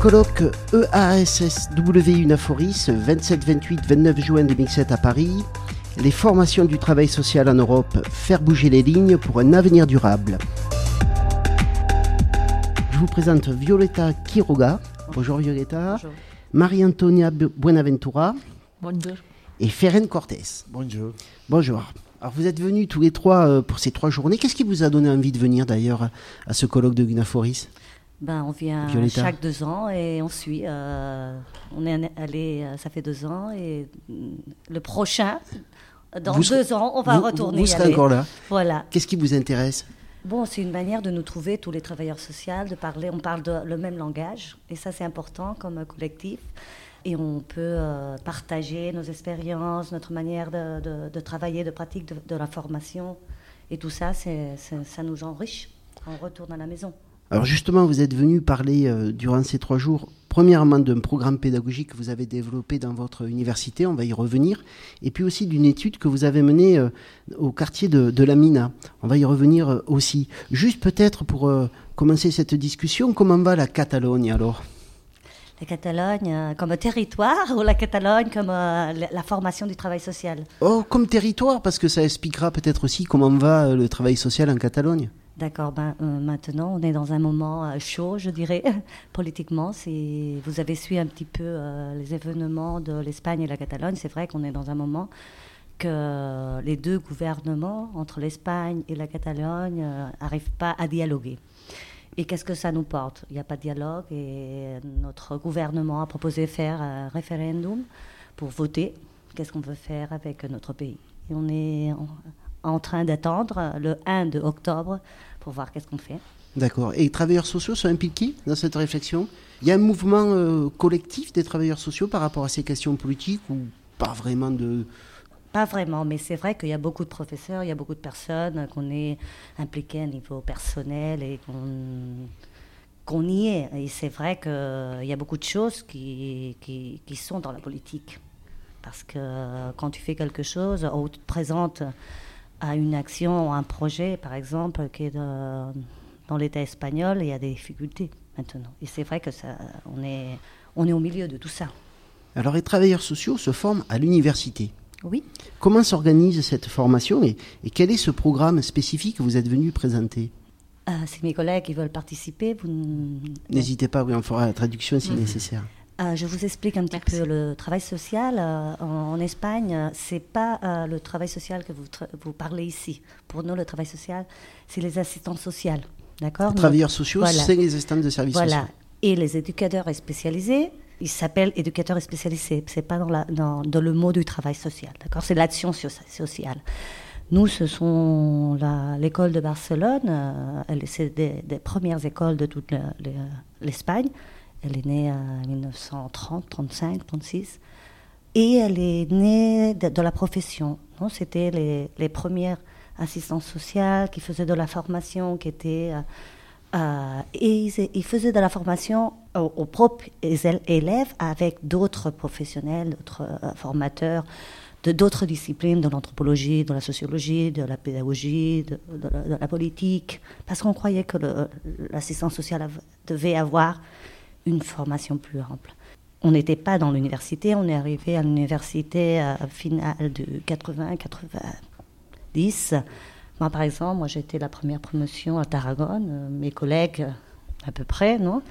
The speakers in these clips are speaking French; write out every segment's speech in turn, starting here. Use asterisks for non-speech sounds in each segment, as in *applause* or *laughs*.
Colloque EASSW Unaforis, 27, 28, 29 juin 2007 à Paris. Les formations du travail social en Europe, faire bouger les lignes pour un avenir durable. Je vous présente Violetta Quiroga. Bonjour Violetta. Bonjour. Marie-Antonia Bu- Buenaventura Bonjour. et Ferren Cortés. Bonjour. Bonjour. Alors vous êtes venus tous les trois euh, pour ces trois journées. Qu'est-ce qui vous a donné envie de venir d'ailleurs à ce colloque de Unaforis Ben, on vient Violetta. chaque deux ans et on suit. euh, on est allé, euh, ça fait deux ans et mm, le prochain, dans Vous deux ans, on va vous, retourner. Vous y serez encore là. Voilà. Qu'est-ce qui vous intéresse? Bon, c'est une manière de nous trouver, tous les travailleurs sociaux, de parler. On parle de, le même langage et ça, c'est important comme collectif. Et on peut euh, partager nos expériences, notre manière de, de- de travailler, de pratique, de, la formation. Et tout ça, c'est- ça nous enrichit. On retourne à la maison. Alors justement, vous êtes venu parler euh, durant ces trois jours, premièrement d'un programme pédagogique que vous avez développé dans votre université, on va y revenir, et puis aussi d'une étude que vous avez menée euh, au quartier de, de la Mina. On va y revenir euh, aussi. Juste peut-être pour commencer cette discussion, comment va la Catalogne alors? La Catalogne comme territoire ou la Catalogne comme euh, la, formation du travail social? Oh, comme territoire, parce que ça expliquera peut-être aussi comment va le travail social en Catalogne. D'accord, ben, euh, maintenant on est dans un moment euh, chaud, je dirais, *laughs* politiquement. C'est, vous avez suivi un petit peu euh, les événements de l'Espagne et la Catalogne. C'est vrai qu'on est dans un moment que les deux gouvernements, entre l'Espagne et la Catalogne, n'arrivent pas à dialoguer. Et qu'est-ce que ça nous porte? Il n'y a pas de dialogue et notre gouvernement a proposé faire un référendum pour voter qu'est-ce qu'on veut faire avec notre pays? On est en, en train d'attendre le 1 de octobre pour voir qu'est-ce qu'on fait. D'accord. Et les travailleurs sociaux sont impliqués dans cette réflexion? Il y a un mouvement euh, collectif des travailleurs sociaux par rapport à ces questions politiques ou pas vraiment de... Pas vraiment, mais c'est vrai qu'il y a beaucoup de professeurs, il y a beaucoup de personnes qu'on est impliquées à niveau personnel et qu'on qu'on y est. Et c'est vrai qu'il y a beaucoup de choses qui, qui, qui sont dans la politique. Parce que quand tu fais quelque chose, ou tu te présentes à une action, un projet, par exemple, qui est de- dans l'État espagnol, il y a des difficultés maintenant. Et c'est vrai que ça, on est, on est au milieu de tout ça. Alors les travailleurs sociaux se forment à l'université. Oui. Comment s'organise cette formation et, et quel est ce programme spécifique que vous êtes venu présenter? Euh, si mes collègues ils veulent participer, vous N'hésitez pas, oui, on fera la traduction Mhm. si nécessaire. Euh, je vous explique un petit Merci. peu le travail social euh, en, en Espagne. euh, C'est pas euh, le travail social que vous, tra- vous parlez ici. Pour nous, le travail social, c'est les assistants sociaux, d'accord? Les travailleurs sociaux, Voilà. c'est les instances de services Voilà. sociaux. Et les éducateurs spécialisés, ils s'appellent éducateurs spécialisés. C'est pas dans, la, dans, dans le mot du travail social, d'accord? C'est l'action so- sociale. Nous, ce sont l'école de Barcelone. euh, elle- c'est des, des premières écoles de toute l'Espagne. Elle est née en 1930, 35, 36. Et elle est née de, la profession. C'était les, les premières assistantes sociales qui faisaient de la formation, qui étaient... euh, euh, et ils, faisaient de la formation aux, propres élèves avec d'autres professionnels, d'autres euh, formateurs de d'autres disciplines, de l'anthropologie, de la sociologie, de la pédagogie, de, la, de la politique, parce qu'on croyait que l'assistance sociale devait avoir une formation plus ample. On n'était pas dans l'université, on est arrivé à l'université à finale de 80-90. Moi, par exemple, moi j'étais la première promotion à Tarragone, euh, mes collègues euh, à peu près, non?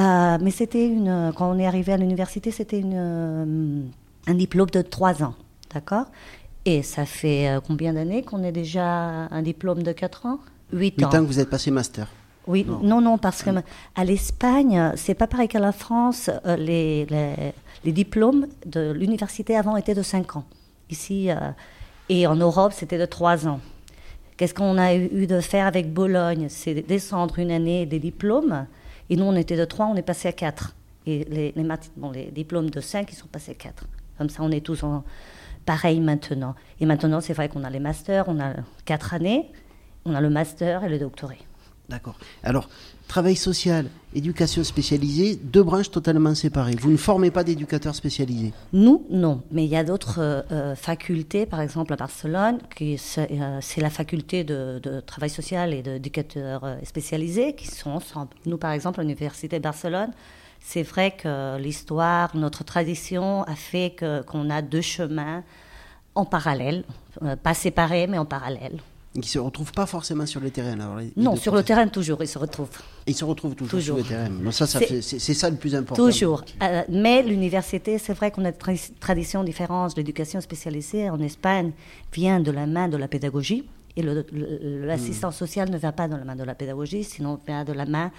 Euh, Mais c'était une, quand on est arrivé à l'université, c'était une, euh, un diplôme de trois ans, d'accord? Et ça fait euh, combien d'années qu'on est déjà un diplôme de quatre ans? Huit Huit ans. ans que vous êtes passé master. Oui, non, non, parce que à l'Espagne, c'est pas pareil qu'à la France. euh, les, les, les diplômes de l'université avant étaient de 5 ans. Ici, euh, et en Europe, c'était de 3 ans. Qu'est-ce qu'on a eu de faire avec Bologne? C'est de descendre une année des diplômes. Et nous, on était de 3, on est passé à 4. Et les, les, mat- bon, les diplômes de 5, ils sont passés à 4. Comme ça, on est tous en, pareil maintenant. Et maintenant, c'est vrai qu'on a les masters, on a 4 années, on a le master et le doctorat. D'accord. Alors, travail social, éducation spécialisée, deux branches totalement séparées. Vous ne formez pas d'éducateurs spécialisés. Nous, non. Mais il y a d'autres euh, euh, facultés, par exemple à Barcelone, qui c'est euh, c'est la faculté de, travail social et d'éducateurs spécialisés qui sont ensemble. Nous, par exemple, à l'Université de Barcelone, c'est vrai que l'histoire, notre tradition a fait qu'on a deux chemins en parallèle, pas séparés, mais en parallèle. Ils ne se retrouvent pas forcément sur le terrain Non, sur le terrain toujours, ils se retrouvent. Ils se retrouvent toujours, sur le terrain. ça, c'est ça le plus important. Toujours. Euh, mais l'université, c'est vrai qu'on a une tradition différente. L'éducation spécialisée en Espagne vient de la main de la pédagogie. Et l'assistance sociale ne vient pas de la main de la pédagogie, sinon vient de la main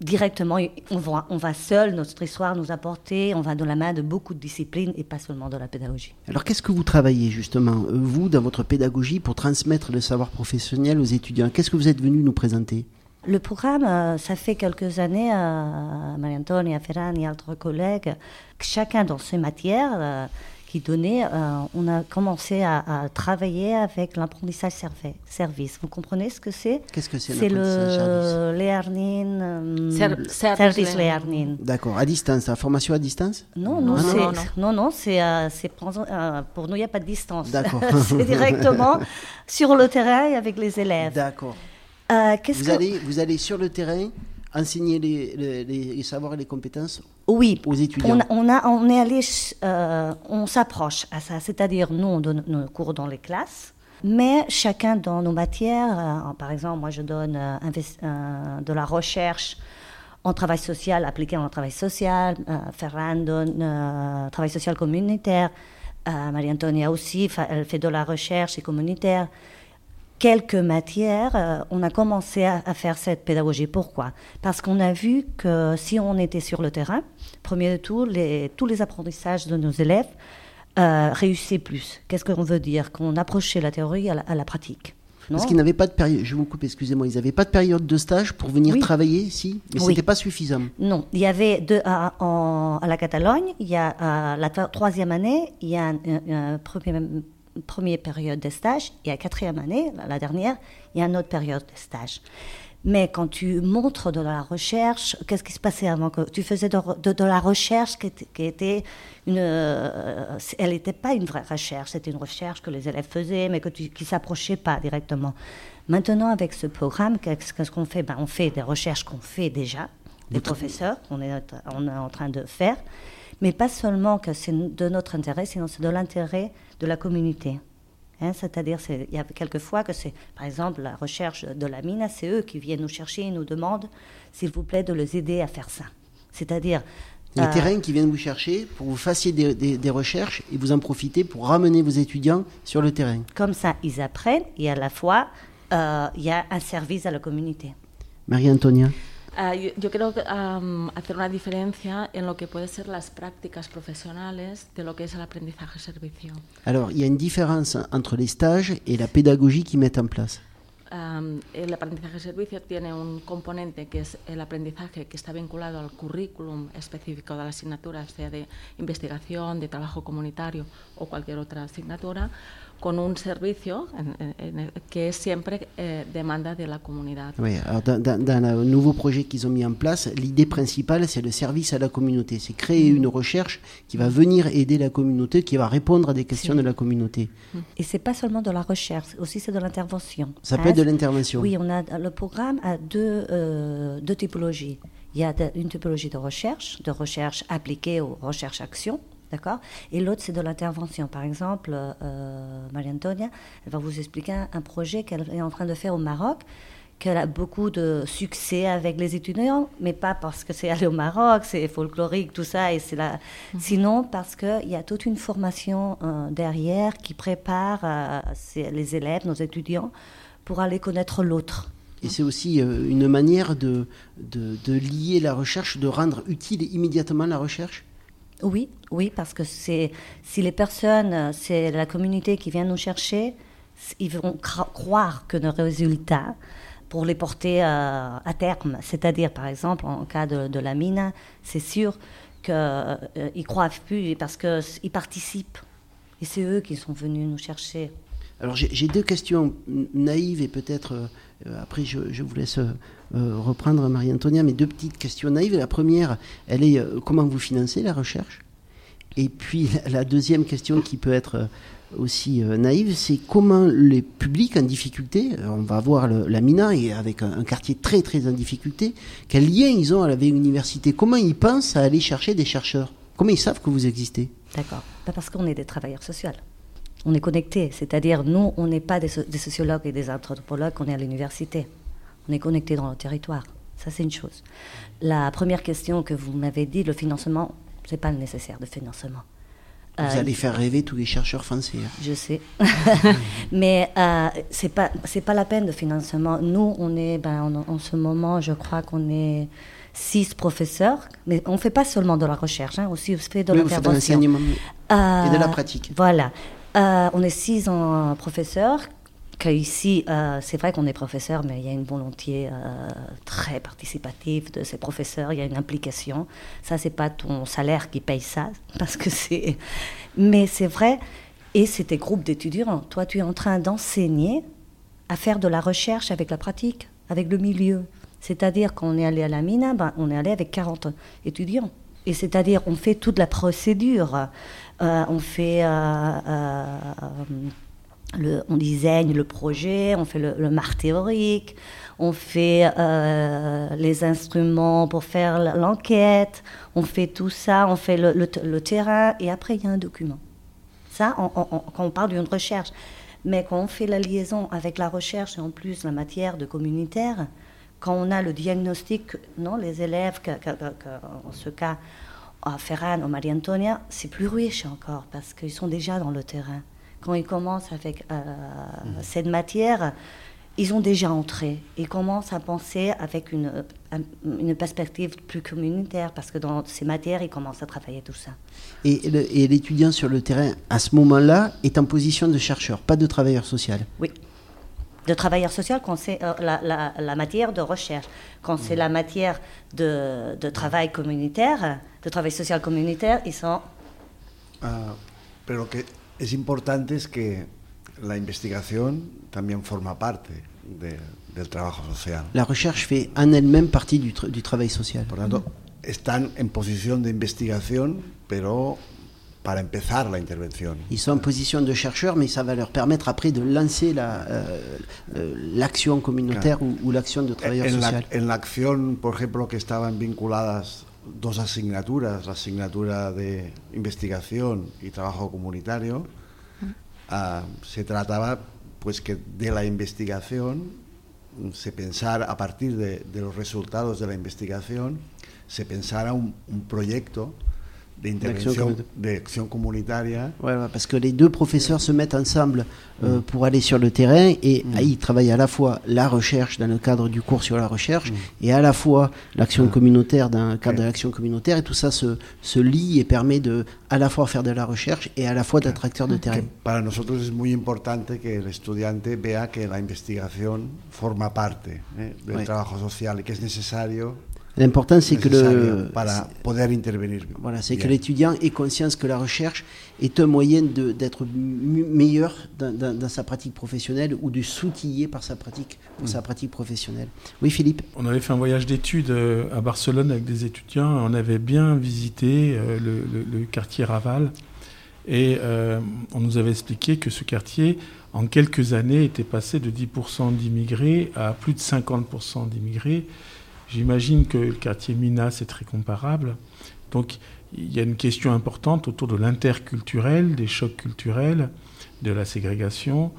directement, on va, on va seul, notre histoire nous apporter, on va de la main de beaucoup de disciplines et pas seulement de la pédagogie. Alors qu'est-ce que vous travaillez justement, euh, vous, dans votre pédagogie, pour transmettre le savoir professionnel aux étudiants? Qu'est-ce que vous êtes venu nous présenter? Le programme, euh, ça fait quelques années, euh, Marie-Antoine, Ferran et d'autres collègues, chacun dans ses matières, donnait, euh, on a commencé à, travailler avec l'apprentissage service. Vous comprenez ce que c'est? Qu'est-ce que c'est C'est le learning, euh, service learning. D'accord, à distance, la formation à distance? Non, non, non, non, non, c'est euh, pour nous, il n'y a pas de distance. D'accord. *laughs* c'est directement sur le terrain avec les élèves. D'accord. vous, allez, vous allez sur le terrain enseigner les, les, savoirs et les compétences oui, aux étudiants. On, a, on est allé, euh, on s'approche à ça, c'est-à-dire nous on donne nos cours dans les classes, mais chacun dans nos matières, euh, par exemple moi je donne euh, de la recherche en travail social, appliqué en travail social, Ferran donne travail social communautaire, Marie-Antonia aussi, elle fait de la recherche et communautaire quelques matières, euh, on a commencé à, faire cette pédagogie. Pourquoi? Parce qu'on a vu que si on était sur le terrain, premier de tout, les, tous les apprentissages de nos élèves euh, réussissaient plus. Qu'est-ce qu'on veut dire? Qu'on approchait la théorie à la, pratique. Parce qu'ils n'avaient pas de période, je vous coupe, excusez-moi, ils n'avaient pas de période de stage pour venir travailler, si, mais ce n'était pas suffisant. Non, il y avait deux, à, à la Catalogne, il y a la troisième année, il y a un, un premier première période de stage, et à quatrième année, la dernière, il y a une autre période de stage. Mais quand tu montres de la recherche, qu'est-ce qui se passait avant que tu faisais de, la recherche qui était, une, euh, elle n'était pas une vraie recherche, c'était une recherche que les élèves faisaient, mais que tu, qui s'approchait pas directement. Maintenant, avec ce programme, qu'est-ce qu'on fait? Ben, on fait des recherches qu'on fait déjà, des professeurs, on est, on est en train de faire, mais pas seulement que c'est de notre intérêt, sinon c'est de l'intérêt de la communauté. Hein, c'est-à-dire, il y a quelquefois que c'est, par exemple, la recherche de la mine, c'est eux qui viennent nous chercher et nous demandent, s'il vous plaît, de les aider à faire ça. C'est-à-dire. Les euh, terrains qui viennent vous chercher pour vous fassiez des, recherches et vous en profitez pour ramener vos étudiants sur le terrain. Comme ça, ils apprennent et à la fois, euh, il y a un service à la communauté. Marie-Antonia Uh, yo, yo, um, hacer una diferencia en lo que puede ser las prácticas profesionales de lo que es el aprendizaje-servicio. Alors, il y a une différence entre les stages et la pédagogie qu'ils mettent en place. Um, el aprendizaje-servicio tiene un componente que es el aprendizaje que está vinculado al currículum específico de la asignatura, sea de investigación, de trabajo comunitario o cualquier otra asignatura, con un servicio que es siempre eh, demanda de la comunidad. Oui, alors dans, dans, le nouveau projet qu'ils ont mis en place, l'idée principale, c'est le service à la communauté. C'est créer mm. une recherche qui va venir aider la communauté, qui va répondre à des questions de la communauté. Mm. Et c'est pas seulement de la recherche, aussi c'est de l'intervention. Ça peut être de l'intervention. Oui, on a le programme a deux, euh, deux typologies. Il y a une typologie de recherche, de recherche appliquée aux recherches-actions, D'accord Et l'autre, c'est de l'intervention. Par exemple, euh, Marie-Antonia, elle va vous expliquer un, projet qu'elle est en train de faire au Maroc, qu'elle a beaucoup de succès avec les étudiants, mais pas parce que c'est aller au Maroc, c'est folklorique, tout ça, et c'est là. Mhm. Sinon, parce qu'il y a toute une formation euh, derrière qui prépare euh, les élèves, nos étudiants, pour aller connaître l'autre. Et c'est aussi une manière de, de, de lier la recherche, de rendre utile immédiatement la recherche? Oui, oui, parce que c'est si les personnes, c'est la communauté qui vient nous chercher, ils vont croire que nos résultats, pour les porter euh, à terme, c'est-à-dire par exemple en cas de, la mine, c'est sûr qu'ils euh, croient plus parce qu'ils participent. Et c'est eux qui sont venus nous chercher. Alors j'ai deux questions naïves et peut-être euh, après je, vous laisse euh, reprendre Marie-Antonia, mais deux petites questions naïves. La première, elle est euh, comment vous financez la recherche? Et puis la deuxième question qui peut être aussi euh, naïve, c'est comment les publics en difficulté, euh, on va voir la Mina et avec un, quartier très très en difficulté, quel lien ils ont à la vieille université, comment ils pensent à aller chercher des chercheurs, comment ils savent que vous existez? D'accord, parce qu'on est des travailleurs sociaux. On est connectés, c'est-à-dire nous, on n'est pas des, sociologues et des anthropologues, on est à l'université. On est connectés dans le territoire. Ça, c'est une chose. La première question que vous m'avez dit, le financement, c'est pas nécessaire de financement. Vous euh, allez faire rêver tous les chercheurs français. Hein. Je sais, *laughs* mais euh, c'est pas c'est pas la peine de financement. Nous, on est ben, en ce moment, je crois qu'on est six professeurs, mais on fait pas seulement de la recherche, hein, aussi on fait de l'intervention et de la pratique. Voilà, euh, on est six en professeurs ici, euh, c'est vrai qu'on est professeur, mais il y a une volonté euh, très participative de ces professeurs, il y a une implication. Ça, c'est pas ton salaire qui paye ça, *laughs* parce que c'est. Mais c'est vrai, et c'est des groupes d'étudiants. Toi, tu es en train d'enseigner à faire de la recherche avec la pratique, avec le milieu. C'est-à-dire qu'on est allé à la mine, ben, on est allé avec 40 étudiants. Et c'est-à-dire, on fait toute la procédure. Euh, on fait on disaigne le projet, on fait le, le théorique, on fait euh, les instruments pour faire l'enquête, on fait tout ça, on fait le, terrain, et après il y a un document. Ça, quand on parle d'une recherche. Mais quand on fait la liaison avec la recherche et en plus la matière de communautaire, quand on a le diagnostic, non, les élèves, en ce cas à Ferran ou Marie-Antonia, c'est plus riche encore parce qu'ils sont déjà dans le terrain quand ils commencent avec euh, mmh. cette matière, ils ont déjà entré. Ils commencent à penser avec une, une perspective plus communautaire, parce que dans ces matières, ils commencent à travailler tout ça. Et, l'étudiant sur le terrain, à ce moment-là, est en position de chercheur, pas de travailleur social Oui. De travailleur social quand c'est euh, la, la, matière de recherche. Quand c'est la matière de, de, travail communautaire, de travail social communautaire, ils sont... Ah, pero que es importante es que la investigación también forma parte de, del trabajo social. La recherche fait en elle-même partie du, tra du travail social. Por tanto, están en posición de investigación, pero para empezar la intervención. Ils sont en position de chercheurs, mais ça va leur permettre après de lancer la, euh, communautaire claro. ou, ou l'action de travailleur en social. La, en la acción, por ejemplo, que estaban vinculadas dos asignaturas, la asignatura de investigación y trabajo comunitario, uh, se trataba pues que de la investigación se pensara a partir de, de los resultados de la investigación se pensara un, un proyecto de intervention, d'action communautaire. Ouais, parce que les deux professeurs se mettent ensemble euh, mm. pour aller sur le terrain et mm. ils travaillent à la fois la recherche dans le cadre du cours sur la recherche mm. et à la fois l'action communautaire dans le cadre de l'action communautaire et tout ça se, se lie et permet de à la fois faire de la recherche et à la fois d'être acteur de terrain. Para nosotros es muy importante que el estudiante vea que la investigación forma parte eh, del ouais. trabajo social y que es necesario L'important, c'est que le para poder intervenir. Voilà, c'est que l'étudiant ait conscience que la recherche est un moyen d'être meilleur dans, dans, dans, sa pratique professionnelle ou de s'outiller par sa pratique pour mm. sa pratique professionnelle. Oui, Philippe. On avait fait un voyage d'études euh, à Barcelone avec des étudiants. On avait bien visité euh, le, le, le, quartier Raval et euh, on nous avait expliqué que ce quartier, en quelques années, était passé de 10% d'immigrés à plus de 50% d'immigrés. J'imagine que le quartier Mina, c'est très comparable. Donc il y a une question importante autour de l'interculturel, des chocs culturels, de la ségrégation.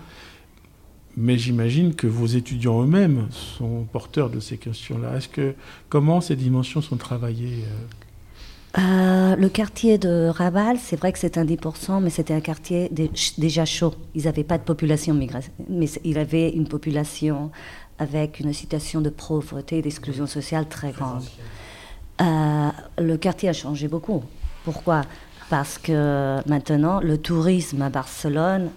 Mais j'imagine que vos étudiants eux-mêmes sont porteurs de ces questions-là. Est-ce que comment ces dimensions sont travaillées euh? Euh, le quartier de Raval, c'est vrai que c'est un 10%, mais c'était un quartier déjà chaud. Ils n'avaient pas de population migraine, mais il avait une population avec une situation de pauvreté et d'exclusion sociale très grande. Euh, le quartier a changé beaucoup. Pourquoi? Parce que maintenant, le tourisme à Barcelone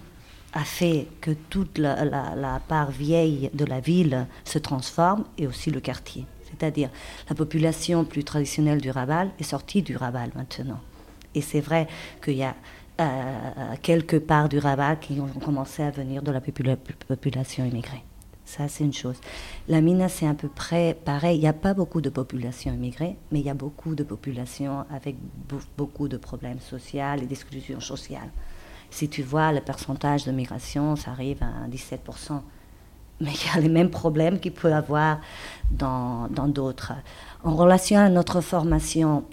a fait que toute la, la, part vieille de la ville se transforme et aussi le quartier. C'est-à-dire la population plus traditionnelle du Raval est sortie du Raval maintenant. Et c'est vrai qu'il y a euh, quelques parts du Raval qui ont commencé à venir de la population immigrée. Ça, c'est une chose. La Mina, c'est à peu près pareil. Il n'y a pas beaucoup de population immigrée, mais il y a beaucoup de populations avec beaucoup de problèmes sociaux et d'exclusion sociale. Si tu vois le pourcentage de migration, ça arrive à 17%. Mais il y a les mêmes problèmes qu'il peut avoir dans d'autres. En relation à notre formation,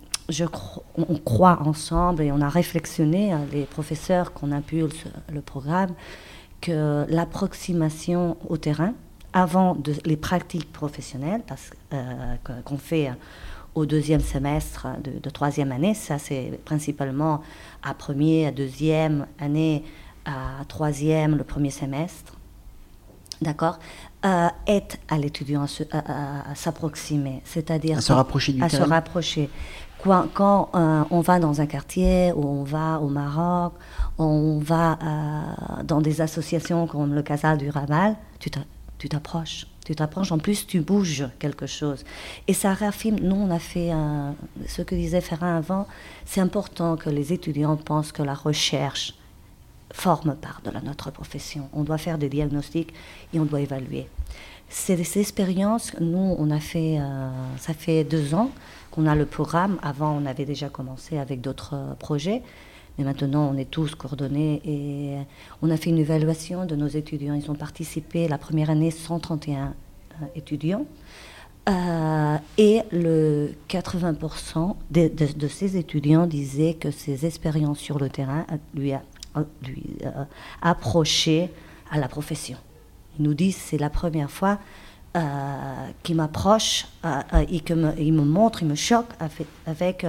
on croit ensemble et on a réflexionné, euh, les professeurs qu'on impulse le programme, que l'approximation au terrain, avant de, les pratiques professionnelles euh, qu'on fait au deuxième semestre de, troisième année, ça c'est principalement à premier, à deuxième année, à troisième, le premier semestre, d'accord, euh, à l'étudiant à, s'approximer, c'est-à-dire à se rapprocher du à se rapprocher. Quand, quand euh, on va dans un quartier ou on va au Maroc, on va euh, dans des associations comme le Casal du Raval, tu t'approches. Tu t'approches, en plus tu bouges quelque chose. Et ça réaffirme, nous on a fait ce que disait Ferrin avant, c'est important que les étudiants pensent que la recherche forme part de la, notre profession. On doit faire des diagnostics et on doit évaluer. Ces, ces expériences, nous on a fait, euh, ça fait deux ans qu'on a le programme. Avant on avait déjà commencé avec d'autres projets. Mais maintenant, on est tous coordonnés et on a fait une évaluation de nos étudiants. Ils ont participé la première année 131 euh, étudiants. Euh, et le 80% de, ces étudiants disaient que ces expériences sur le terrain lui, a, euh, approché à la profession. Ils nous disent c'est la première fois euh, qu'il m'approche et qu'il me, il me montre, il me choque avec, avec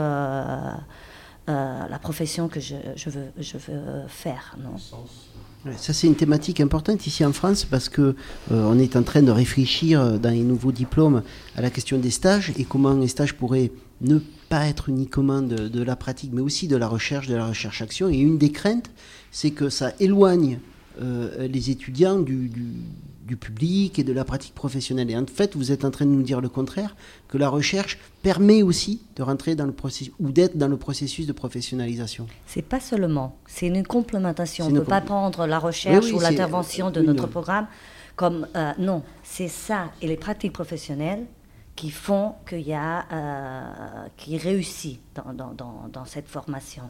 euh, la profession que je, veux, faire. Ça, c'est une thématique importante ici en France parce que euh, on est en train de réfléchir euh, dans les nouveaux diplômes à la question des stages et comment les stages pourraient ne pas être uniquement de, de la pratique, mais aussi de la recherche, de la recherche-action. Et une des craintes, c'est que ça éloigne euh, les étudiants du, public et de la pratique professionnelle. Et en fait, vous êtes en train de nous dire le contraire, que la recherche permet aussi de rentrer dans le processus ou d'être dans le processus de professionnalisation. C'est pas seulement, c'est une complémentation. On ne peut pas prendre la recherche ou l'intervention de notre programme comme euh, non, c'est ça et les pratiques professionnelles qui font qu'il y a euh, qui réussit dans, dans, dans, dans cette formation.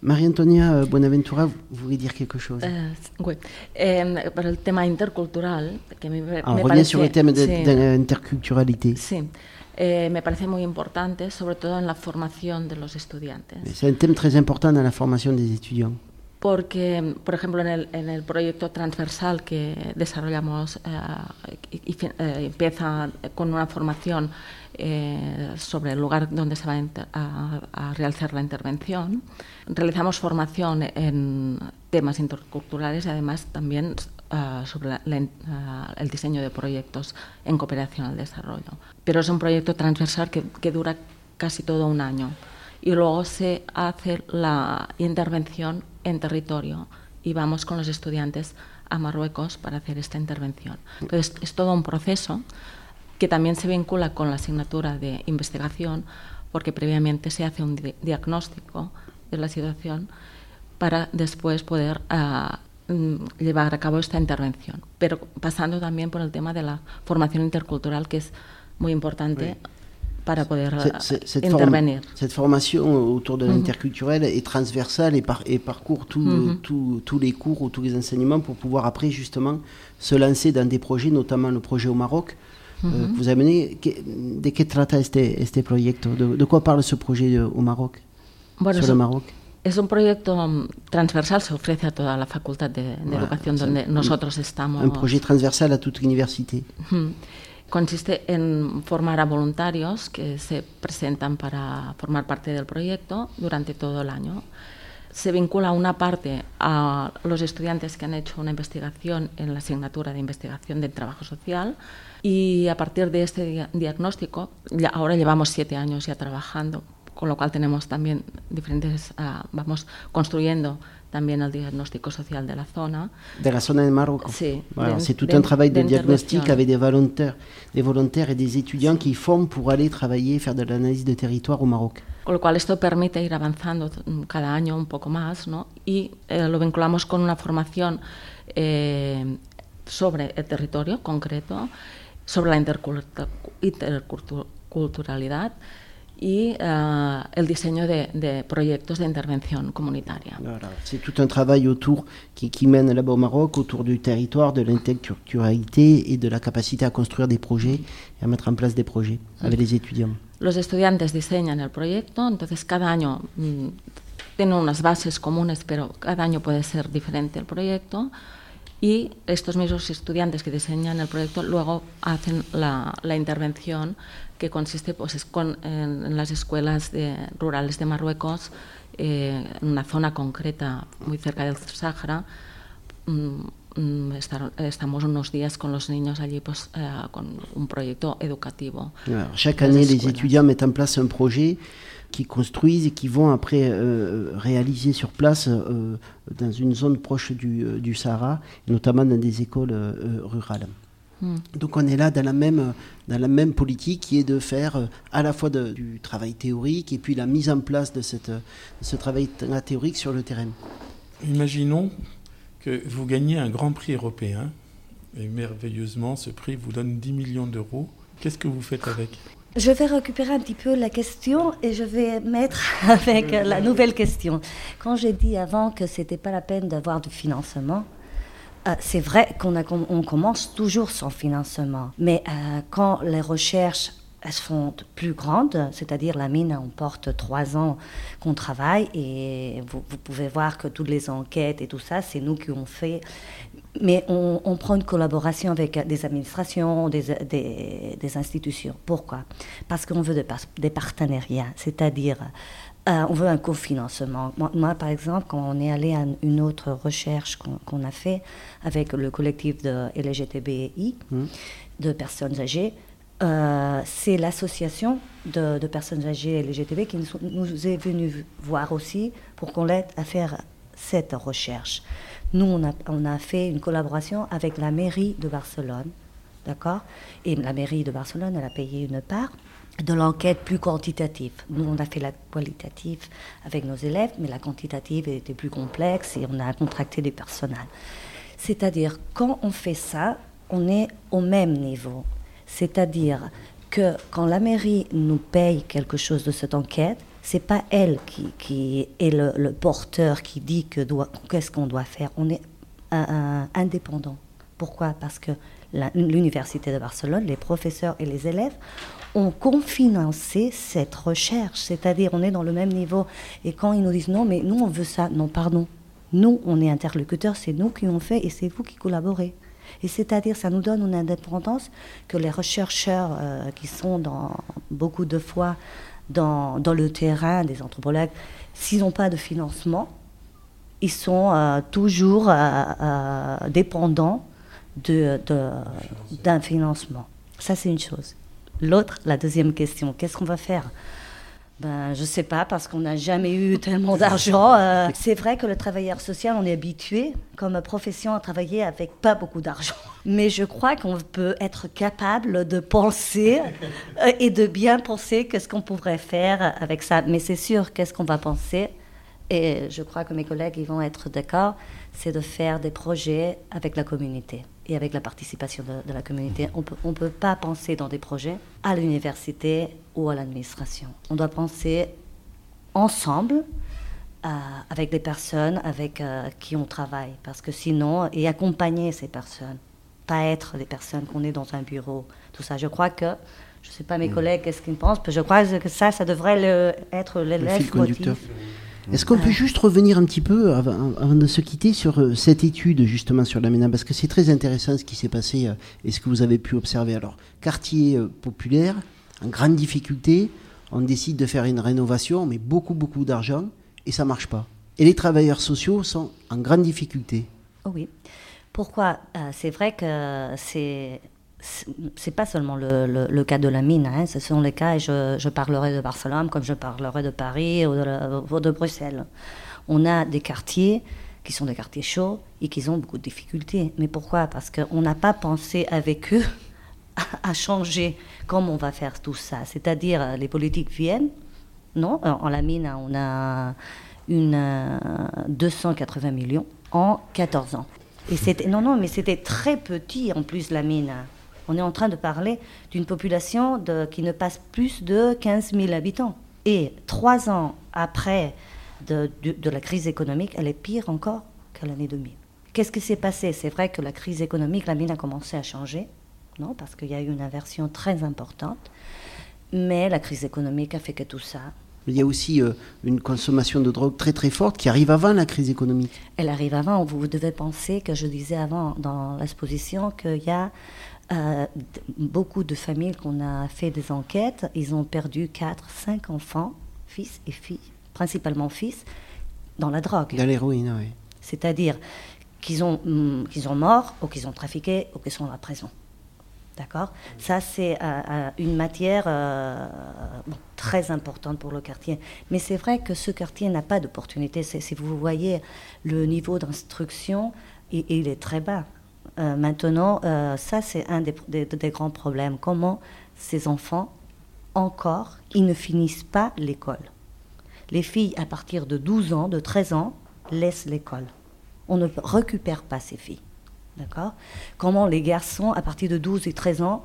Maria-Antonia Buenaventura, vous voulez dire quelque chose eh, Oui. Eh, para el tema intercultural, que me, ah, me parece... sur el tema de, sí, de la interculturalité. Sí. Eh, me parece muy importante, sobre todo en la formación de los estudiantes. C'est un thème très important dans la formation des étudiants. Porque, por ejemplo, en el, en el proyecto transversal que desarrollamos, eh, y, eh, empieza con una formación eh, sobre el lugar donde se va a, realizar la intervención. Realizamos formación en temas interculturales y además también ah, sobre ah, el diseño de proyectos en cooperación al desarrollo. Pero es un proyecto transversal que dura casi todo un año y luego se hace la intervención en territorio y vamos con los estudiantes a Marruecos para hacer esta intervención. Entonces es todo un proceso que también se vincula con la asignatura de investigación, porque previamente se hace un diagnóstico de la situación para después poder uh, llevar a cabo esta intervención. Pero pasando también por el tema de la formación intercultural, que es muy importante. Para poder cette, cette intervenir. Cette formation autour de mm l'interculturel est transversale et, par, et parcourt tout, mm -hmm. tout, tous les cours ou tous les enseignements pour pouvoir après justement se lancer dans des projets, notamment le projet au Maroc, -huh. vous avez ¿De qué trata este, este proyecto? ¿De, de quoi parle ce projet au Maroc? Bueno, Sur le Maroc. Es un proyecto mm, transversal, se ofrece a toda la facultad de, de voilà, educación donde un, nosotros estamos. Un projet transversal a toute l'université. Uh -huh. Consiste en formar a voluntarios que se presentan para formar parte del proyecto durante todo el año. Se vincula una parte a los estudiantes que han hecho una investigación en la asignatura de investigación del trabajo social, Y a partir de este diagnóstico, ahora llevamos siete años ya trabajando, con lo cual tenemos también diferentes, uh, vamos construyendo también el diagnóstico social de la zona. De la zona de Marruecos. Sí. Voilà, c'est tout un travail de, diagnostic avec des volontaires, des volontaires et des étudiants sí. qui forment pour aller travailler, faire de l'analyse de territoire au Maroc. Con lo cual esto permite ir avanzando cada año un poco más, ¿no? Y eh, lo vinculamos con una formación eh, sobre el territorio concreto sobre la interculturalidad y uh, el diseño de, de proyectos de intervención comunitaria. Voilà. C'est tout un travail autour qui, qui mène là-bas au Maroc, autour du territoire, de l'interculturalité et de la capacité à construire des projets et à mettre en place des projets avec les étudiants. Los estudiantes diseñan el proyecto, entonces cada año mm, tiene unas bases comunes, pero cada año puede ser diferente el proyecto. Y estos mismos estudiantes que diseñan el proyecto luego hacen la, la intervención que consiste pues, es con, en, en, las escuelas de, rurales de Marruecos, eh, en una zona concreta muy cerca del Sáhara. Mm, estar, estamos unos días con los niños allí pues, eh, con un proyecto educativo. Alors, chaque année, les étudiants mettent en place un projet qui construisent et qui vont après euh, réaliser sur place euh, dans une zone proche du, euh, du, Sahara, notamment dans des écoles euh, rurales. Mm. Donc on est là dans la même, dans la même politique qui est de faire à la fois de, du travail théorique et puis la mise en place de, cette, de ce travail théorique sur le terrain. Imaginons que vous gagnez un grand prix européen et merveilleusement ce prix vous donne 10 millions d'euros. Qu'est-ce que vous faites avec? Je vais récupérer un petit peu la question et je vais mettre *laughs* avec la nouvelle question. Quand j'ai dit avant que c'était pas la peine d'avoir du financement, euh, c'est vrai qu'on on commence toujours sans financement. Mais euh, quand les recherches elles sont plus grandes, c'est-à-dire la mine, on porte trois ans qu'on travaille et vous, vous, pouvez voir que toutes les enquêtes et tout ça, c'est nous qui on fait. Mais on, on, prend une collaboration avec des administrations, des, des, des institutions. Pourquoi? Parce qu'on veut des, des partenariats, c'est-à-dire euh, on veut un cofinancement. Moi, moi, par exemple, quand on est allé à une autre recherche qu'on qu a fait avec le collectif de LGTBI, mmh. de personnes âgées, euh, c'est l'association de, personnes âgées LGTB qui nous, nous est venue voir aussi pour qu'on l'aide à faire cette recherche. Nous, on a, on a, fait une collaboration avec la mairie de Barcelone, d'accord? Et la mairie de Barcelone, elle a payé une part de l'enquête plus quantitative. Nous, on a fait la qualitative avec nos élèves, mais la quantitative était plus complexe et on a contracté du personnel. C'est-à-dire, quand on fait ça, on est au même niveau. C'est-à-dire que quand la mairie nous paye quelque chose de cette enquête, c'est pas elle qui, est le, porteur qui dit que qu'est-ce qu'on doit faire. On est indépendant. Pourquoi? Parce que l'université de Barcelone, les professeurs et les élèves ont confinancé cette recherche, c'est-à-dire on est dans le même niveau. Et quand ils nous disent non, mais nous on veut ça, non, pardon. Nous, on est interlocuteurs, c'est nous qui ont fait et c'est vous qui collaborez. Et c'est-à-dire, ça nous donne une indépendance que les chercheurs euh, qui sont dans, beaucoup de fois dans, dans le terrain, des anthropologues, s'ils n'ont pas de financement, ils sont euh, toujours euh, dépendants d'un de, de, financement. Ça, c'est une chose. L'autre, la deuxième question, qu'est-ce qu'on va faire? Ben, je sais pas, parce qu'on n'a jamais eu tellement d'argent. Euh, c'est vrai que le travailleur social, on est habitué comme profession à travailler avec pas beaucoup d'argent. Mais je crois qu'on peut être capable de penser euh, et de bien penser qu'est-ce qu'on pourrait faire avec ça. Mais c'est sûr, qu'est-ce qu'on va penser? Et je crois que mes collègues ils vont être d'accord, c'est de faire des projets avec la communauté et avec la participation de, de la communauté. On peut, ne peut pas penser dans des projets à l'université ou à l'administration. On doit penser ensemble euh, avec les personnes avec euh, qui on travaille, parce que sinon, et accompagner ces personnes, pas être des personnes qu'on est dans un bureau, tout ça. Je crois que, je ne sais pas mes mmh. collègues qu'est-ce qu'ils pensent, mais je crois que ça, ça devrait le, être l'élève motif. Est-ce qu'on peut juste revenir un petit peu, avant, avant de se quitter, sur euh, cette étude justement sur l'aménagement Parce que c'est très intéressant ce qui s'est passé euh, et ce que vous avez pu observer. Alors, quartier euh, populaire, en grande difficulté, on décide de faire une rénovation, mais beaucoup, beaucoup d'argent, et ça ne marche pas. Et les travailleurs sociaux sont en grande difficulté. Oh oui. Pourquoi? C'est vrai que c'est c'est pas seulement le, cas de la mine, hein, ce sont les cas, et je, je, parlerai de Barcelone comme je parlerai de Paris ou de, Bruxelles. On a des quartiers qui sont des quartiers chauds et qui ont beaucoup de difficultés. Mais pourquoi? Parce qu'on n'a pas pensé avec eux *laughs* à, changer comment on va faire tout ça. C'est-à-dire, les politiques viennent, non? En la mine, on a une, euh, 280 millions en 14 ans. Et non, non, mais c'était très petit en plus la mine. On est en train de parler d'une population qui ne passe plus de 15 000 habitants. Et trois ans après de, la crise économique, elle est pire encore qu'à l'année 2000. Qu'est-ce qui s'est passé? C'est vrai que la crise économique, la mine a commencé à changer, non Parce qu'il y a eu une inversion très importante. Mais la crise économique a fait que tout ça. Il y a aussi euh, une consommation de drogue très très forte qui arrive avant la crise économique. Elle arrive avant. Vous devez penser que je disais avant dans l'exposition qu'il y a euh, beaucoup de familles qu'on a fait des enquêtes, ils ont perdu 4, 5 enfants, fils et filles, principalement fils, dans la drogue. Dans l'héroïne, oui. C'est-à-dire qu'ils ont, mm, qu'ils ont mort ou qu'ils ont trafiqué ou qu'ils sont à prison. D'accord? Ça, c'est euh, euh, une matière très importante pour le quartier. Mais c'est vrai que ce quartier n'a pas d'opportunité. Si vous voyez le niveau d'instruction, il, est très bas. Euh, maintenant, euh, ça c'est un des, grands problèmes. Comment ces enfants, encore, ils ne finissent pas l'école. Les filles, à partir de 12 ans, de 13 ans, laissent l'école. On ne récupère pas ces filles. D'accord? Comment les garçons, à partir de 12 et 13 ans,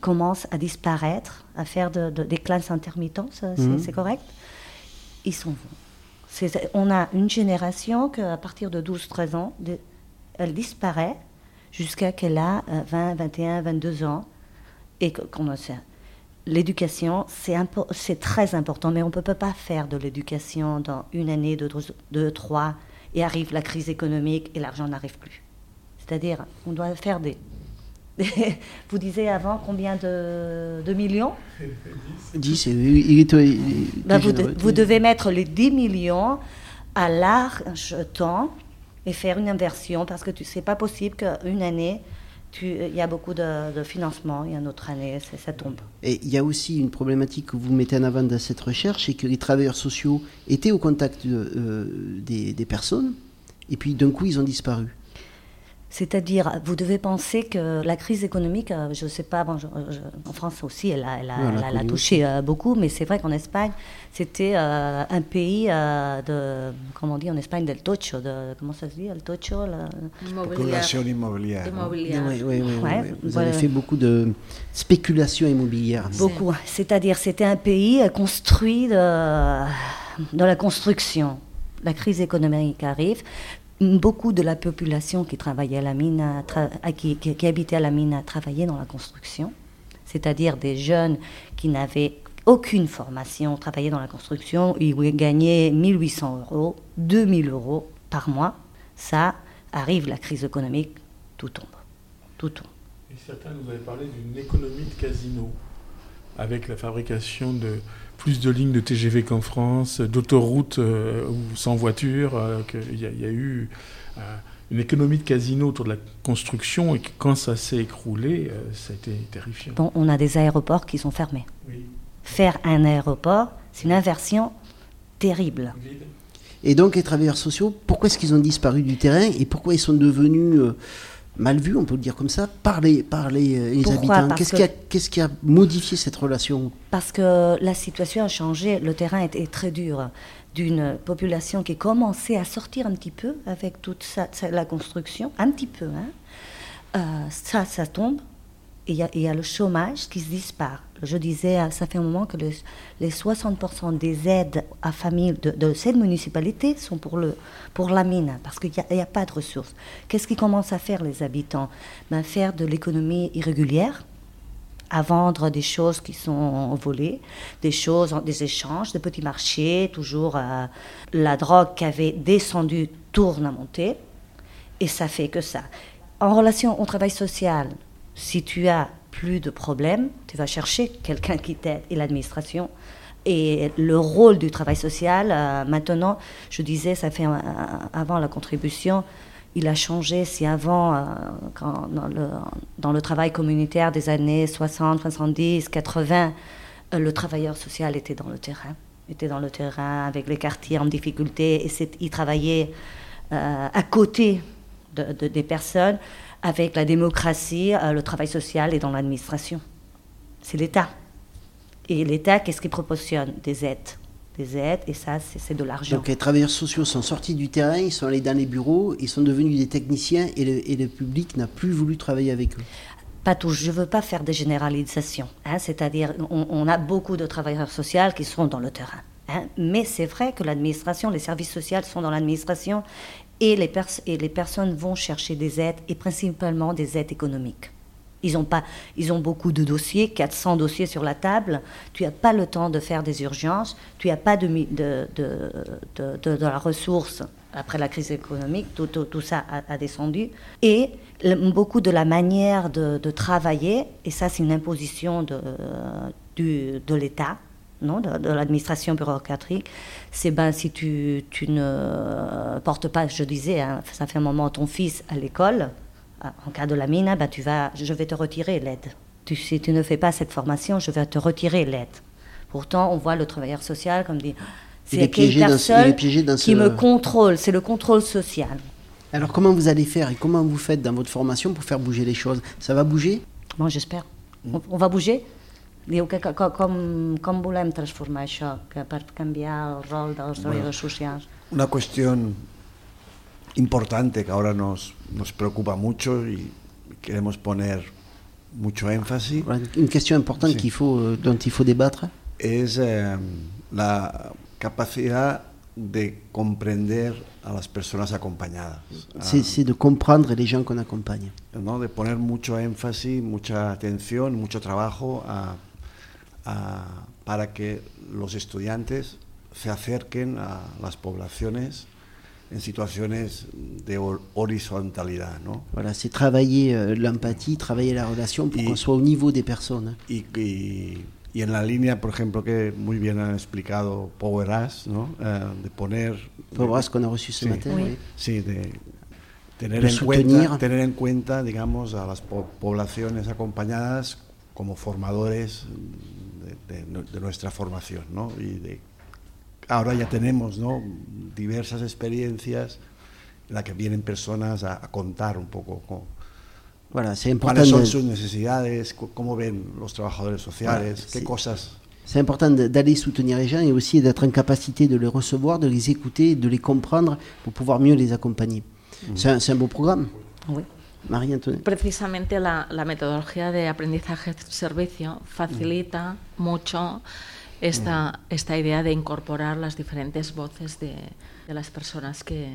commencent à disparaître, à faire des classes intermittentes, mhm. c'est correct? Ils sont On a une génération qu'à partir de 12-13 ans, elle disparaît jusqu'à qu'elle a 20, 21, 22 ans. Et qu'on L'éducation, c'est très important, mais on ne peut pas faire de l'éducation dans une année, deux, deux, trois, et arrive la crise économique et l'argent n'arrive plus. C'est-à-dire, on doit faire des... *laughs* Vous disiez avant combien de, de millions? 10. Il ben, vous, vous, devez mettre les 10 millions à large temps et faire une inversion parce que tu sais pas possible qu'une année il y a beaucoup de, financement, et une autre année, ça tombe. Et il y a aussi une problématique que vous mettez en avant dans cette recherche, c'est que les travailleurs sociaux étaient au contact euh, des, personnes, et puis d'un coup, ils ont disparu. C'est-à-dire, vous devez penser que la crise économique, euh, je ne sais pas, en France aussi, elle a, elle a, touché euh, beaucoup, mais c'est vrai qu'en Espagne, c'était euh, un pays de, comment on dit en Espagne, del tocho, de, comment ça se dit, el tocho la... Spéculation immobilière. Oui, oui, oui, vous avez fait beaucoup de spéculation immobilière. Beaucoup, c'est-à-dire c'était un pays construit de, de la construction. La crise économique arrive, beaucoup de la population qui travaillait à la mine, qui, habitait à la mine, a travaillé dans la construction, c'est-à-dire des jeunes qui n'avaient aucune formation, travaillaient dans la construction, ils gagnaient 1800 euros, 2000 euros par mois. Ça arrive la crise économique, tout tombe. Tout tombe. Et certains nous avaient parlé d'une économie de casino, avec la fabrication de plus de lignes de TGV qu'en France, d'autoroutes euh, sans voiture, euh, qu'il y, a eu euh, une économie de casino autour de la construction et que quand ça s'est écroulé, ça a été terrifiant. Bon, on a des aéroports qui sont fermés. Faire un aéroport, c'est une inversion terrible. Et donc les travailleurs sociaux, pourquoi est-ce qu'ils ont disparu du terrain et pourquoi ils sont devenus mal vu, on peut le dire comme ça, par les, par les, euh, habitants Qu'est-ce qui, a modifié cette relation Parce que la situation a changé, le terrain était très dur d'une population qui commençait à sortir un petit peu avec toute la construction, un petit peu. Hein. Euh, ça, ça tombe il y, a le chômage qui se disparaît. Je disais, euh, ça fait un moment que les 60% des aides à famille de, cette municipalité sont pour, le, pour la mine, parce qu'il n'y a, pas de ressources. Qu'est-ce qu'ils commencent à faire les habitants? Ben, Faire de l'économie irrégulière, à vendre des choses qui sont volées, des choses, des échanges, des petits marchés, toujours euh, la drogue qui avait descendu tourne à monter, et ça fait que ça. En relation au travail social, si tu as plus de problèmes, tu vas chercher quelqu'un qui t'aide et l'administration. Et le rôle du travail social, euh, maintenant, je disais, ça fait avant la contribution, il a changé. Si avant, euh, quand, dans, le, travail communautaire des années 60, 70, 80, le travailleur social était dans le terrain, était dans le terrain avec les quartiers en difficulté et il travaillait euh, à côté de, des personnes avec la démocratie, euh, le travail social et dans l'administration. C'est l'État. Et l'État, qu'est-ce qu'il proportionne? Des aides. Des aides, et ça, c'est de l'argent. Donc les travailleurs sociaux sont sortis du terrain, ils sont allés dans les bureaux, ils sont devenus des techniciens, et le, et le public n'a plus voulu travailler avec eux. pas tous, je ne veux pas faire des généralisations. Hein, C'est-à-dire, on, on, a beaucoup de travailleurs sociaux qui sont dans le terrain. Hein, mais c'est vrai que l'administration, les services sociaux sont dans l'administration et les, personnes vont chercher des aides, et principalement des aides économiques. Ils ont, pas, ils ont beaucoup de dossiers, 400 dossiers sur la table. Tu n'as pas le temps de faire des urgences, tu n'as pas de, de, de, de, la ressource après la crise économique, tout, tout, tout ça a, a, descendu. Et beaucoup de la manière de, travailler, et ça c'est une imposition de, de l'État, non, de, l'administration bureaucratique, c'est ben si tu, tu, ne portes pas, je disais, hein, ça fait un moment ton fils à l'école, en cas de la mine, ben tu vas, je vais te retirer l'aide. Tu, si tu ne fais pas cette formation, je vais te retirer l'aide. Pourtant, on voit le travailleur social comme dit, c'est quelqu'un personne qui me contrôle, c'est le contrôle social. Alors comment vous allez faire et comment vous faites dans votre formation pour faire bouger les choses? Ça va bouger? Bon, j'espère. On, on va bouger? Diu que, que com, com volem transformar això que per canviar el rol dels treballadors bueno, socials? Una cuestión importante que ahora nos, nos preocupa mucho y queremos poner mucho énfasis. Une question importante sí. qu'il faut, dont il faut débattre. Es eh, la capacidad de comprender a las personas acompañadas. C'est de comprendre les gens qu'on accompagne. ¿no? De poner mucho énfasis, mucha atención, mucho trabajo a a, para que los estudiantes se acerquen a las poblaciones en situaciones de horizontalidad. ¿no? Voilà, c'est travailler euh, l'empathie, travailler la relation pour qu'on soit au niveau des personnes. Y, y, y, en la línea, por ejemplo, que muy bien han explicado Power Us, ¿no? Uh, de poner... Power Us qu'on a reçu ce sí, matin. Oui. Sí, de tener en, cuenta, tener en cuenta, digamos, a las po poblaciones acompañadas como formadores de, de, nuestra formación. ¿no? Y de, ahora ya tenemos ¿no? diversas experiencias en las que vienen personas a, a contar un poco cómo, voilà, cuáles son sus necesidades, cómo ven los trabajadores sociales, qué cosas. C'est important d'aller soutenir les gens et aussi d'être en capacité de les recevoir, de les écouter, de les comprendre pour pouvoir mieux les accompagner. Mm -hmm. C'est un, un beau programme. Oui. María Antonia. Precisamente la, la, metodología de aprendizaje-servicio facilita mm. mucho esta, mm. esta, idea de incorporar las diferentes voces de, de las personas que,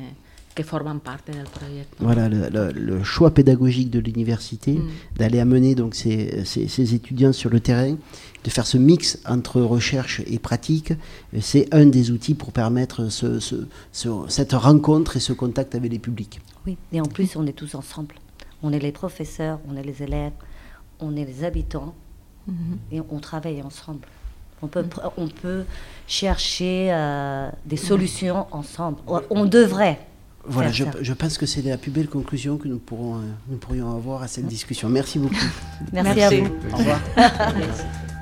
que forment partie du projet. Voilà le, le, le, choix pédagogique de l'université, mm. d'aller amener donc ces, ces, ces, étudiants sur le terrain, de faire ce mix entre recherche et pratique, c'est un des outils pour permettre ce, ce, ce, cette rencontre et ce contact avec les publics. Oui, et en plus on est tous ensemble. On est les professeurs, on est les élèves, on est les habitants mm -hmm. et on travaille ensemble. On peut, mm -hmm. on peut chercher euh, des solutions ensemble. On devrait. Voilà, je, je, pense que c'est la plus belle conclusion que nous, pourrons, euh, nous pourrions avoir à cette discussion. Merci beaucoup. Merci, Merci. à vous. Au revoir. *laughs*